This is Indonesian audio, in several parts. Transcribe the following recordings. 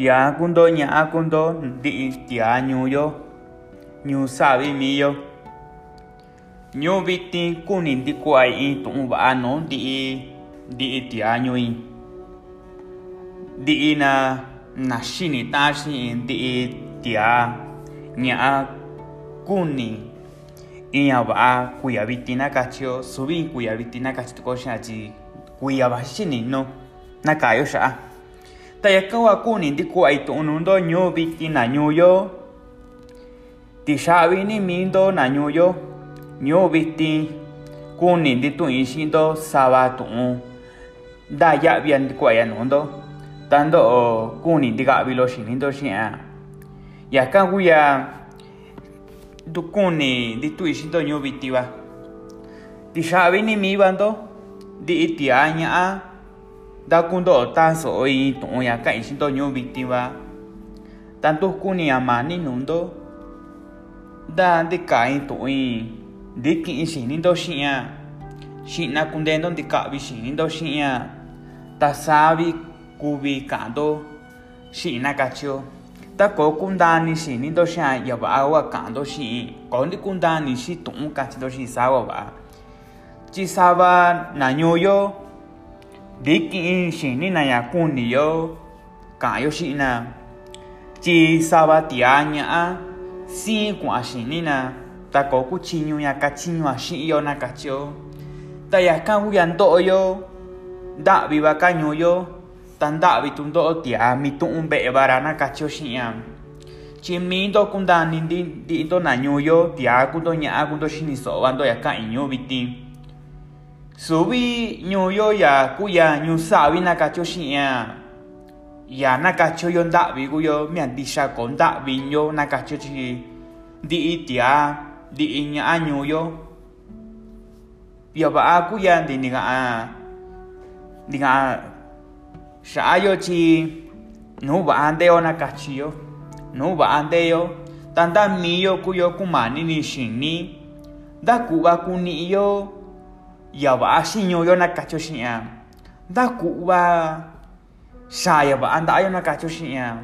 tia kundo ña'a kundo ndi'i tia ñuuyo ñuu savi miyo. Ñuu vitin kuni ndikua'i in tu'un va'a nuu ndi'i ndi'i tia ñu'i ndi'i na na xini ta'an xi'in ndi'i tia ña'a kuni. In ña va'a kuiya vitin na kachio suvi kuiya vitin na kachi tuko xi'a tyi kuiya xini no na ka'yo xa'a Tayakawa kunin di kuay unundo nyo viti na nyuyo. Ti ni mindo na nyuyo. Nyo viti kunin di tu inshindo tu un. Da ya bian di anundo. Tando o kunin di gabi lo shinindo shia. Yaka guya du di tu inshindo nyo viti ba. Ti shabi ni mi bando di iti. da kundo ta so i to ya ka in to nyu victima tanto kuni amani nundo da de ka in to i de ki in shin do shin ya. Shin na kunde don de ka bi shin do shin ya. Ta sabi kubi ka do. Shin na ka chio ta ko kundani shin do shin ya ba wa ka do shin ko ni kundani shi to ka chi do shin sa wa ba. Chi sa ba na nyu yo đi kỹ chỉ ni này à cô nỉ yo cả yo chị na chỉ sao ba tia nhã, si quả chỉ ni na ta có cú chi nhu ya cả chi nhu chị yo na cả chiyo ta ya cả u yan to yo đã bị ba cả nhu yo tan đã bị tung to tia mi tung bẹ ba ra na cả chiyo chị am chỉ mi to cũng đàn đi đi to na nhu yo Tiếng cũng to nhã cũng to chị ni so ban to nhà cả nhu bị tim suvi ñuuyo ya kuya ñuu savi na kachio xi'a ya na kachio-yo nda'vi kuyo mia ndixa ko nda'vi-yo na kachio tyi ndi'i ti'a ndi'i ña'a ñuuyo ya va'a kuya ndi ndika'an ndika'an xa'a-yo tyi nu va'a ndeyo na kachi-yo nu va'a ndeyo ta mii-yo kuyo kumani-ni xini nda ku'va ya va'a xiñu'u-yo na kachio xi'a ya va'a nda'a-yo na kachio xi'a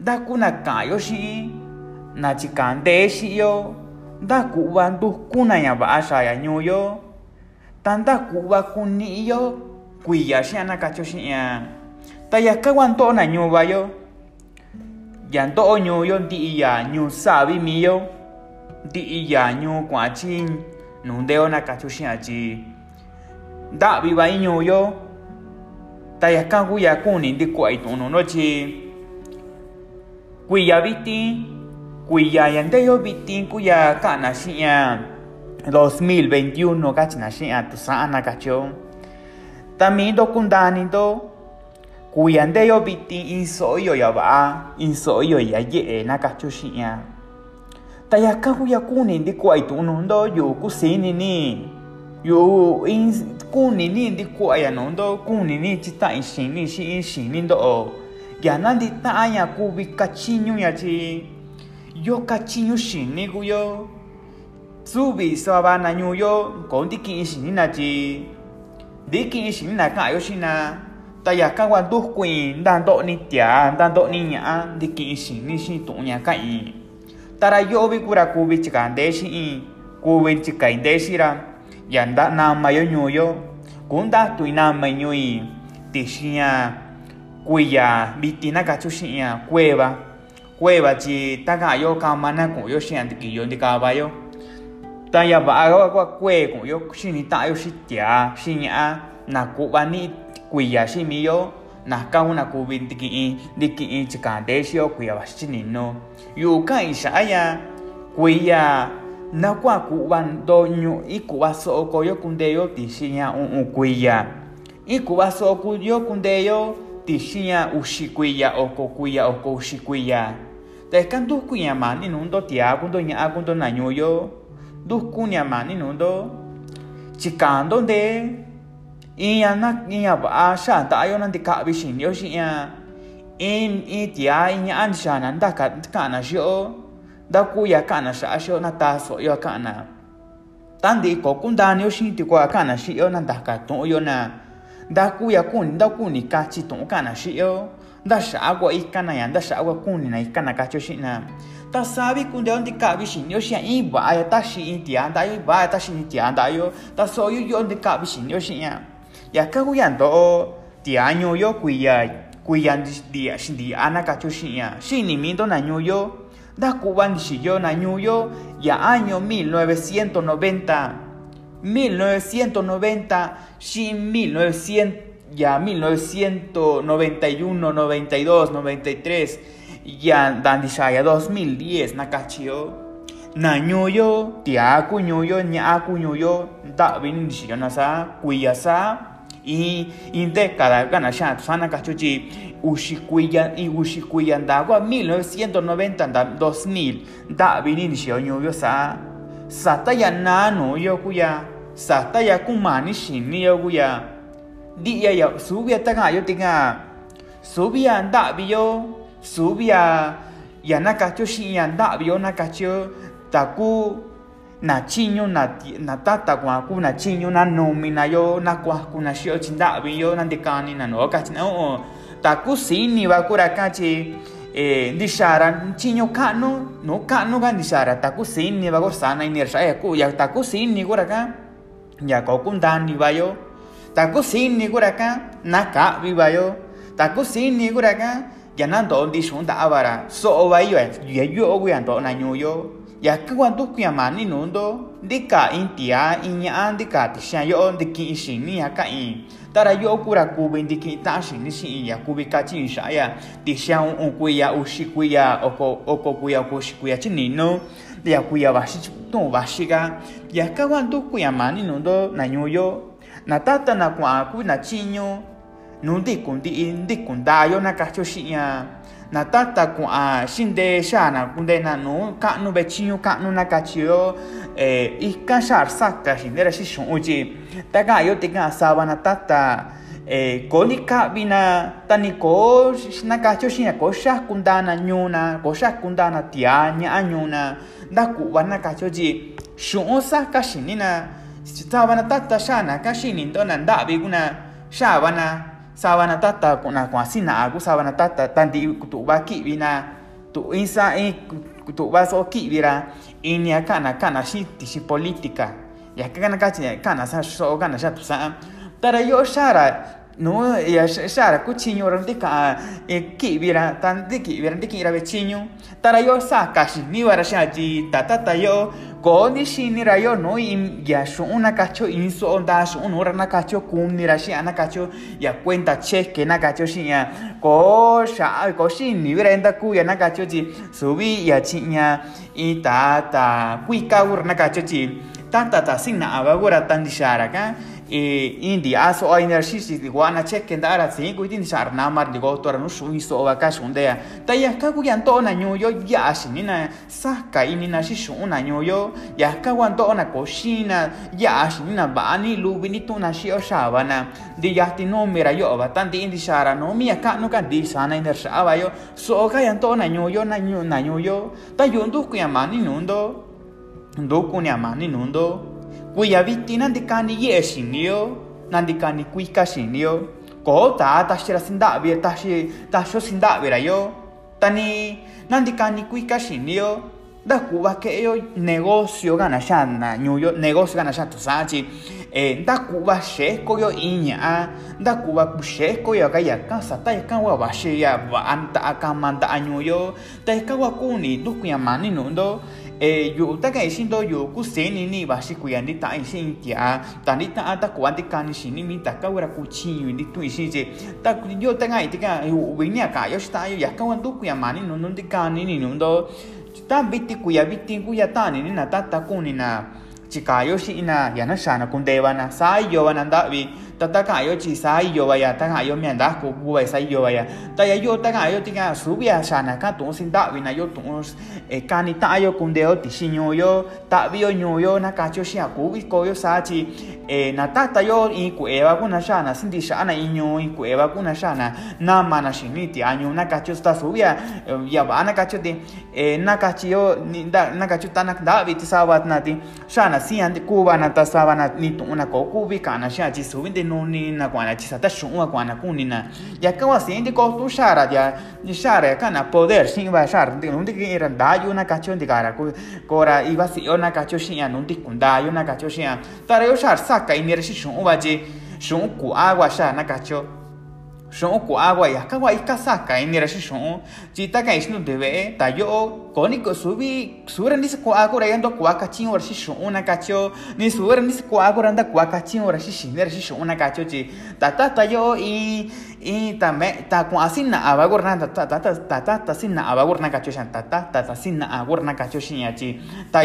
nda kuna ka'an-yo xi'in na chika'an ndee xi'i-yo nda ku'va ndukuna ña va'a xaa ya ñuu-yo ta ku'va kuni'i-yo kuiya xi'a na kachio xi'a ta yaka kua ndo'o na ñuu va-yo ya ndo'o ñuu-yo ndi'i ya ñuu savi mii-yo ndi'i ya ñuu kua'an chi nundeo nakachushin achi. Da viva iño yo tayaskan guya kuni ndi kuai tunu nochi. Kuiya viti kuiya yandeyo viti kuya kana shiya 2021 kachina shiya tusana kacho. También dokundani do kuyandeyo viti insoyo yaba insoyo yaye nakachushin ta ya ka huya kuni ndi kuai tunundo yu kusini ni yu in kuni ni ndi kuaya nundo kuni ni chita in shini shi in shini ndo o gyana ndi ta aya kubi kachinyu ya chi yo kachinyu shini guyo tsubi soba na nyu yo ko ndi ki in shini na chi ndi ki in shini na ka yo shina ta ya ka wa ndu kuin nda ndo ni tia nda ndo ni nya ndi ki in shini shi tu nya ka tarayo'vi kurakúvi chika'andé chi'i kuvi chikaindé chira ya nda'namayo ñuúyo kuu ndahtuinamai ñu'i tixi'an kuiya vitina kachu xi'ia kueva kueva chi ta ka'anyo kamana ku'unyo xi'an tikiyo ndikavayo ta yava'a kua kue ku'unyo xinita'anyo xi tiaa xi ña'a naku'va ni'i kuiya xi miyo nahkaunaku bintiki'in niki'in chikan texio kuiaba xichininno yu'ukan ixa'aya kuiya nakua ku'ban doño ikuba so'oko yokundeyo tixiña u'un kuiya ikuba so'oku yokundeyo tixiña uxi kuiya oko kuiya oko uxi kuiya tehkan ndujkuñamani nundo tiakundo ña'akundo nañuyo. Ndujkuñamani nundo. Chikando nde oko kuiya oko uxi kuiya ta ika nduku ña mani nuun-ndo ti'a kundo ña'a kundo na ñuu-yo nduku ña mani nuun-ndo chika'an-ndo ndee in ña na in ña va'a xaa nta'a-yo na ndika'vi xini-yo xi'a in in ti'a in ña'a nixana nda ka'an-na xi'yo ndakuya ka'an-na xa'a xi'yo na taso'o-yo ka'an-na ta ndi'i ko kundani-yo xi'in tikua ka'an-na xi'yo na ndaka tu'un-yo na ndakuya kuni ndakuni kachi tu'un ka'an-na xi'yo nda sha ikana ya nda sha kuni na ikana ka cho shina ta sabi kunde on dika bi shin yo shin i ba ya ta shi in tia da yo ba ta shi in tia da yo. Ta so yo yo dika bi shin yo shin ya ya ka kuyando o ti año yo cuya cuyan di di ana cacho shiya shinimindo naño yo da cuban yo naño yo ya año 1990 1990 shin 1900 ya 1991 92 93 ya dandishaya 2010 nakachio nañuyo tiakuñuyo ñaakuñuyo davin dishiyonasa kuyasa y inde caragana sha sana kachuchi ushikuya y ushikuya ndagwa 1990 da 2000 da binin shionyo yo sa sataya nano yo kuya sataya kumani shin yo kuya di ya ya subia taka yo tinga subia nda biyo subia yanaka chushi yanda biyo nakachu taku nachiño natatakuaku nachiño nanumina yo nakuajku naxi'yo chindavi yo nantikanina no kachi na o'on taku siniva kuraka chi eh, ntixara chiño ka'nu nu ka'nuka ntixara taku siniva kursana inirxa eku ya taku sini kuraka yako kuntaniva yo. Taku sini kuraka naka'viva yo. Taku sini kuraka ya nanto'o ntixunta'avara so'ova yo ya yo kuya nto'o nañuu yo. yakuan tukuia mani nundo ndika intia iña ndika tixan yo ndiki xini yaka in tara yo kura kubi ndiki ta xini xi ya kubi kachi xaya tixan un kuya uxi kuya oko oko kuya kuxi kuya chinino ya kuya baxi tun baxiga yakuan tukuia mani nundo nañuyo natata na kuan ku na chiño nundi kundi indi kundayo na kacho xiña na tata ku'a xindexana kundenanu ka'nu vechiñu ka'nu na kachiyo eh, ika xaar saka xindera xi xu'un tyi ta ka'an tikan sava na tata eh, koo ni ka'vi na ta ni koo na katyiyo xi'in ya koo xajkundana ñuu-na koo xajkundana tiaa ña'a ñuu-na ndaku'va na katyiyo tyi xu'un saka xini na sava na tata xa'an na ka xini ndo na nda'vi kuna xa'va na sava na tata kuna kwa sina aku sava na tata tanti tu ba ki na tu isa e tu ba so ki ra ini kana kana shi shi politika. Ya kana kachi kana sa so kana sha tu sa tara yo shara no ya shara kuchinyo ran dika e ki vira tan diki vira diki ra vechinyo tara yo sa kashi ni wara shaji tata ta yo ko ni shi ni ra yo no im ya shu una kacho inso onda shu un ora na ni ra shi ya cuenta cheque na kacho shi ya. Ko sha ko ni vira enda ku ya na ji subi ya chinya i tata kui ka ur na ji tata ta sin na abagora tan di shara ka indi aso a enershi si iguana cheque ndara singu idin sharnamar digo tora no shu iso wa ka shunde ta ya ka kuyan to na nyuyo ya shinina saka inina shi shuna nyuyo ya ka wan to na koshina ya shinina bani lubini to na shi oshabana di ya ti no mira yo ba tan di indi shara no mi ka no ka di sana iner shaba yo so ka yan to na nyuyo na nyuyo na nyuyo ta yundu kuyan mani nundo ndoku ni amani nundo Κουιαβίτη να κάνει γη εσυνείο, να κάνει κουίκα συνείο, κότα τα σειρά συντάβει, τα σειρά συντάβει ραγιό, τani να κάνει κουίκα συνείο, da kuba ke yo negocio ganachana, ñuyo negocio ganachana sachi, e da Cuba shesco yo iña, da Cuba shesco yo acá y acá, sata y acá guabashi ya, anta acá manda añuyo, ta acá guacuni, duku ya mani nundo, yu'u ta ka'i xi'into yu'u kuseni ni vaxi ta nti'ta'a ta kuva ntikani xini mi taka hua ra kuchiñui ntitu'in xi'in tyi ta yo taka'i tika u'vi ni a ka'yo xita'ayo yaka hua ntukuia mani nuntu ntikanini ñu'unto ta viti kuia viti kuia ta'anini na tata kunina chikayo xi'ina yana xana kuntevana saa iyo vana sha na kun de wa na sa yo wa na da vi ta ta ka yo chi sa yo wa ya ta ka yo mi da ku bu wa sa yo wa ya ta ya yo ta ka yo ti ka su bi ya sha na ka tu sin da vi na yo tu e ka ni ta yo kun de o ti shi nyo yo ta vi yo nyo yo na ka cho shi a ku vi ko yo sa chi e na ta ta yo i ku e wa ku na sha na sin di sha na i nyo i ku e wa ku na sha na na ma na shi ni ti a nyo na ka cho sta su ya ba na ka cho ti na ka chi yo ni da na ka cho ta na da vi ti sa wa na ti sha na sian de cuba na ta sa na ni tu na ko ku vi ka na sha chi su vin nunina kuana chisata xunwa kuana kunina yaka wasindi kotu xara ya xara kana poder xinba xar nundi kira ndayu na kacho ndikara kora iba siyo na kacho xia nundi kundayu na kacho xia tarayo xar saka inira xixunwa ji xun ku agua xa na kacho shon ko agua ya ka wa ika saka ini ra shon ka isnu debe ta yo subi sura ni ra yando ko aka chin ora shon una kacho ni sura ni ko agua randa ko aka chin shi shi shon chi ta ta ta yo i i ta me ta ko asin na abagor na ta ta ta ta sin na na ta sin na na ya chi. Ta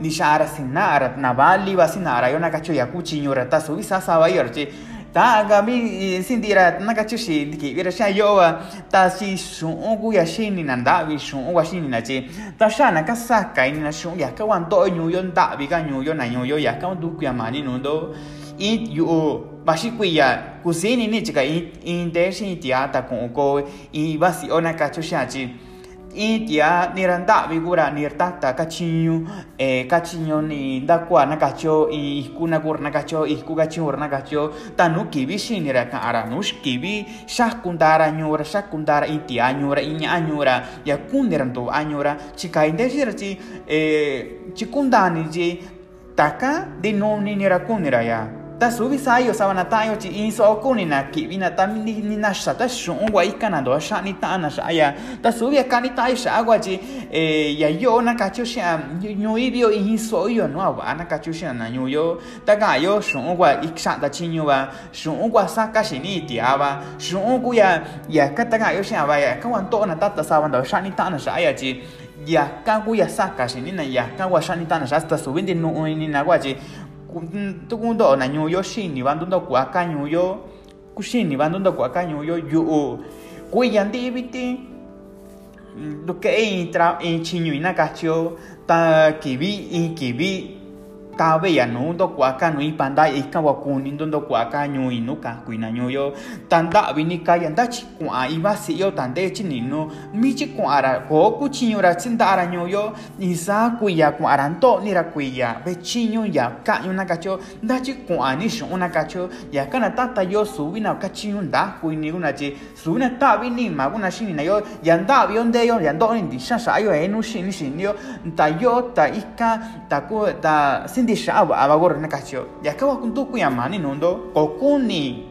ni sin na ara na bali va sin na ara yo na ya ku chin subi sa sa tagami sindira nakachishi diki wira sha yowa ta si shungu ya shini na ndavi shungu wa shini na chi. Ta sha na ka sa kai na shungu ya ka wan do nyu yo ndavi ka nyu yo na nyu yo ya ka du kya mani no do i yu bashi kuya kusini ni chika in in de shin ti ata ku ko i basi ona kacho sha chi. Itia ni randa vigura ni tata kachinyu e kachinyo ni na kacho i kuna gur na kacho i ku kachinyo na kacho tanu kibi shini ra ka ara nush kibi shakundara nyura shakundara itia nyura inya nyura ya kundiranto anyura chika inde shira chi e chikundani ji taka di noni ni ra kunira ya ta subi sayo sabana tayo chi in so ko ni na ki vina ta ni ni na sha ta shun wa ikana do sha ni ta na sha ya ta subi ka ni ta sha agua chi ya yo na ka chu sha nyu i bio in so yo no wa na ka chu sha na nyu yo ta ga yo shun wa ik sha ta chi nyu wa shun wa sa ka shi ni ti ya ya ka ta ga yo sha wa ya ka wan to na ta ta sa wan do sha ni ta na sha ya chi ya ka ya sa ka shi ni na ya ka wa sha na sha ta na wa tukundo'o na ñuuyo xini va ndundao ku'á ka ñuuyo kuxini va ndundao ku'á ka ñuuyo yu'u kuiya ndiviti mm, nduke'e in, in chiñu ina kachio ta kivi in kivi kabe ya no do kuaka no ipanda ika wakuni do kuaka ño inu ka kuina ño yo tanda vini ka ya kua iba si yo tande chi ni no mi chi kua ra ho ku ra chinda ara ño yo ni sa kuya kua ra ndo ni ra kuya ve chiño ya ka ño ah, na kacho nda chi kua ni ya kana tata yo subi na ka chi ño una chi subi na ta vini ma kuna na yo ya nda vi yo ya ndo ni di sha yo eh, e nu shini yo ta yo ta ika ta ku ta sin di sha wa abagor na kachio ya mani nondo ko kuni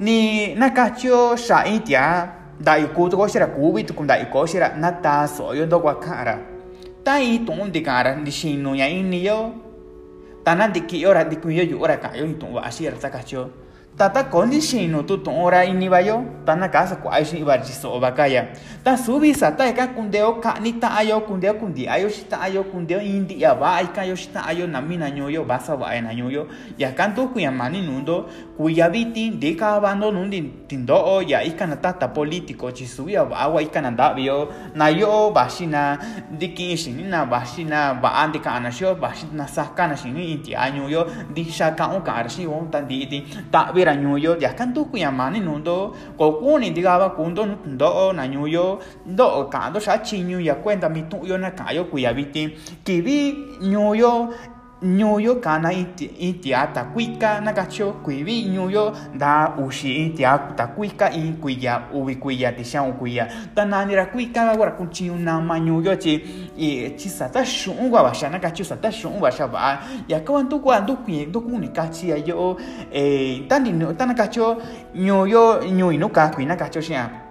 ni na kachio sha itia da i ku to shira ku bi tu kun da i ko shira na ta so yo do kwa kara ta i tong di kara di shinu ya ini yo tana di ki ora di ku yo yo ora ka yo ni tong wa shira ta kachio tata kondishino tu tu ora ini bayo tana casa ku aishi ibar jiso bakaya ta subi sata ka kundeo ka ni ta ayo kundeo kundi ayo shita ayo kundeo indi ya ba ai ka yo shita ayo na mina nyoyo basa ba ai na nyoyo ya kanto ku ya mani nundo ku ya biti de ka bando nundi tindo o ya ikana tata politiko chi subi ya agua ikana da bio na yo. Bashina diki shini na bashina ba andi ka anasho bashina shini inti anyo yo. Di shaka o ka arshi o tan ra nyu ya kan tu kuya ma ni do ko ku ni do na nyu do ka do sha ya cuenta mi tu yo na ka yo kuya vi ti nyu ñuyo kana itiá takuika nakacho kuivi ñuyo nda uxi itiá takuika in kuiya uvi kuiya tixan ukuiya ta nanira kuika kura kuchiñu nama ñuyo chi chi sata xu'un kua vaxa nakacho sata xu'un vaxa va'a. Yakakuan ntukua ntukui ntukuni kachiya yo'o eh, ta ninu ta nakacho ñuyo ñuu inu kakui nakacho xi'a.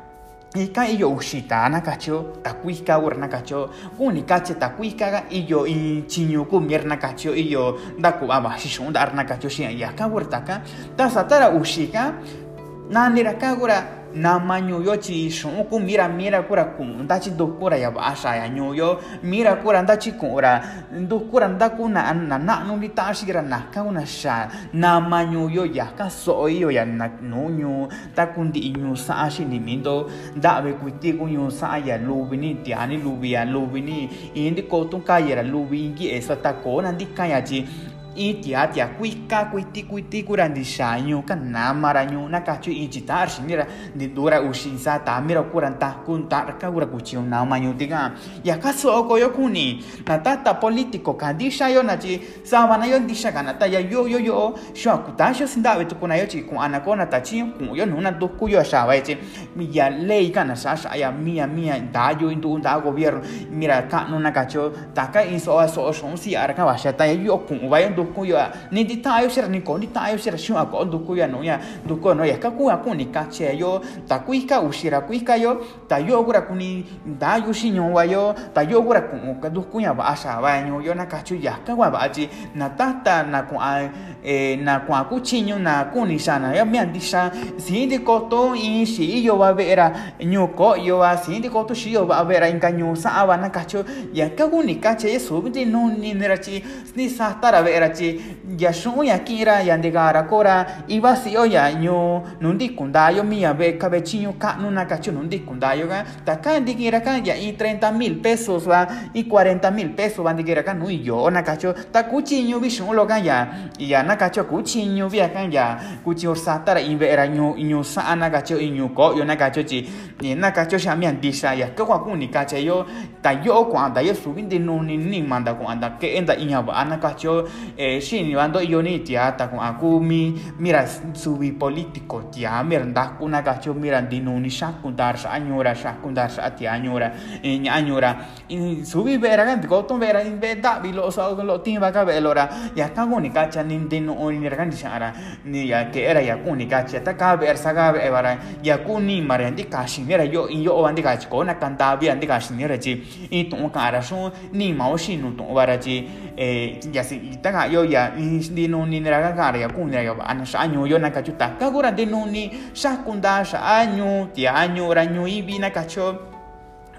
Ika iyo ushitana cacho, takuika urna cacho, unicache takuikaga iyo y chiñuku mierna cacho, iyo daku abashishun darna cacho, shia yaka urtaka, tasatara ushika, naniraka gura namanyoyo chiyixu'un ku mira mira kura ku'un ndachi ndukura yava'axa ya ñuuyo mira kura ndachi ku'unra ndukura ndaku na nana'nuri ta'an-xi ra naka kuna xa nama ñuuyo yaka so'o iyo ya nuu ñuu taku ndi'i ñuu sa'an xiniminto nda'vi kuiti ku ñuu sa'an ya luvini tiani luvi ya luvini in ntiko'o tunkaya ra luvi in nki'e satakoo nantikan ya chi. I tia tia kuika kuiti kuiti kuran di sanyo kan nama ranyo na kacu i jitar sini ra di dura usi sa ta mira kuran ta kun ta ka ura kuci nama nyo tiga. Ya kaso oko yo kuni na tata politiko di yo na ci sama na yo di kana ta ya yo yo yo sho akuta sho sinda betu kuna yo ci ku anako na ta ku yo nuna do ku yo sha wa ci mi ya lei kana sa sa ya mia mia da yo indu da gobierno mira ka no na kacho ta ka in so so so si ara ka wa sha ta yo ku wa yo duku yo ni di ta yo sera ni ko ni ta yo sera shu ko duku yo no ya. Duku no ya. Ka ku aku ni ka che yo. Ta ku ka ushira ku ka yo. Ta yo gura ku ni da yo shi nyo wa yo. Ta yo gura ku ka duku ya ba sha wa nyo yo. Na ka chu ya ka wa ba ji na ta ta na ku a e na ku aku chi nyo na ku ni sa na ya. Mi an di sa si di ko to in shi yo wa vera nyo ko yo wa si di ko to shi yo wa vera in ka nyo sa wa na ya ka ku ni ka che so bi no ni ne ra chi. Ni sa ta ra vera chi ya kira ya ndigara kora iba si ñu nundi kundayo mi ya ve cabechiño kanu na kachu nundi kundayo ga ta ka ndikira ka ya i 30 mil pesos va y 40 mil pesos va ndikira ka nu yo na kacho ta kuchiño bishun lo ga ya ya na kacho kuchiño via ka ya kuchiño satara i vera ñu ñu sa na kacho i ñu yo na kacho chi ni na kacho sha mi andisa ya ka kwa kuni yo ta yo kwanda yo subinde no ni ni manda kwanda ke enda iñaba na kacho eh shi ni bando yo ni tia ta ku aku mi mira subi politico tia mira da ku na ka chu mira di no ni sha ku dar sa anyora sha ku dar sa tia anyora e nya anyora in subi vera ko to vera in be da bi lo so lo tin ba ka be lora ya ka ku ni ka cha ni de no ni sa ya que era ya ku ni ka cha ta ka be sa ka be bara ya ku ni mara di ka shi mira yo in yo andi ka ko na kan ta bi andi ka shi ni ra ji i to ka ra so ni ma o shi no to bara ji eh ya si ta yoya di nuni niragagara ya kun ya ana sanyu yo nakachuta kagura de nuni shakunda sanyu ti anyu ranyu ibi nakacho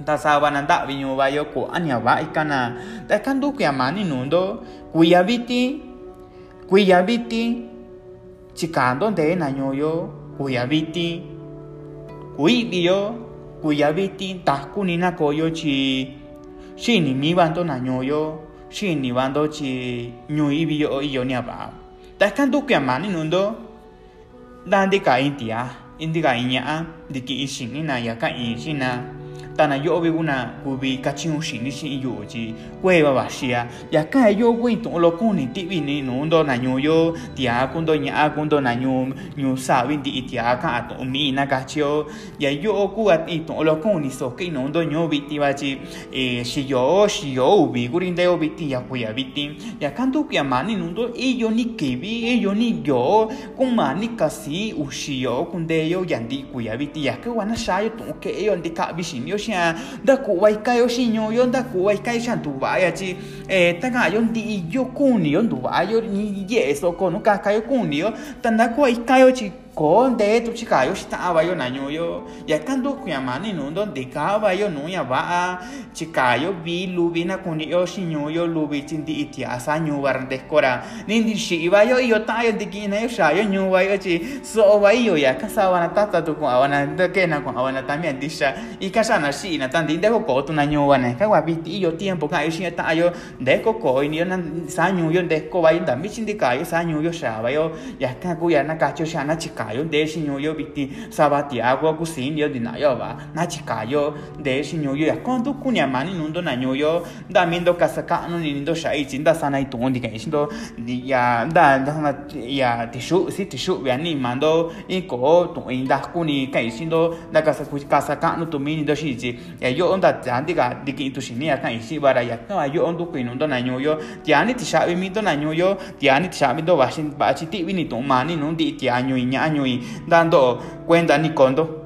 ta sabana da vinyo bayo ko anya ba ikana ta kandu kya mani nundo. Kuyabiti kuyabiti chikando de naño yo. Kuyabiti kuibio kuyabiti takunina koyo chi shinimi banto naño yo. shinivando chi ñuibi o ionia ba ta kan du kya mani nundo dandi ka intia indika inya diki ishin ina ya ka ishina tana yo be una kubi kachin shin ni shin yo ji kwe ba ya ka yo kwe to lo kun ni ti bi ni no ndo na nyo yo do nya kun do na nyo nyo sa win di tia ka to mi na chio ya yo ku at i to lo kun ni so ke no ndo nyo bi ti ba e shi yo shi yo bi gurin de bi ti ya ku ya bi ti ya kan tu ya mani no ndo e yo ni ke bi e yo ni yo kun ma ni ka si u shi yo kun de yo yan di ku ya bi ti ya ke wa na sha yo to ke ndi bi shin yo xa da kuwai kayo xiño yo da kuwai kai xa duvaya chi eh taka yo ndi yo kuni yo duvayo ni yeso kono kakayo tá yo tanda kuwai kayo chi konde tu chikayo shitaba yo nañuyo yakandu kuyamani nundo ndikaba yo nuya va'a chikayo vi luvi nakuniyo xiñuyo luvi chindi itiasa ñuva randeskora nindi xi'iva yo iyo ta'an yo ndikina yo xaa yo ñuva yo chi so'ova ya yaka savana tata tu ku'avana ndakena ku'avana también ndixa ika xa'ana xi'ina ta ndi ndekokoo tu nañuvana ika kua viti iyo tiempo ka'an yo xiña ta'an yo ndekokoo iniyo saa ñuuyo ndeskova yo ndamichi ndikayo saa ñuuyo xaava yo yaka kuya nakacho xa'ana chikayo caio de sinu yo biti sabati agu agu sin yo di nayo ba na chi caio de sinu yo con tu kunya mani nundo na nyo yo da mindo casa ka no ni nindo sha ichin da sana itu ondi ka ichin do ya da da na ya tishu si tishu ya ni mando i ko tu in da kuni ka ichin do na casa ku casa ka no tu mini do shi ji ya yo onda janti ka diki tu shi ni ya ka ichi bara ya ka yo ondu ku nundo na nyo yo ti ani tisha mi do na nyo yo ti ani tisha mi do washin ba chi ti vini tu mani nundi ti anyo iña año y dando cuenta ni condo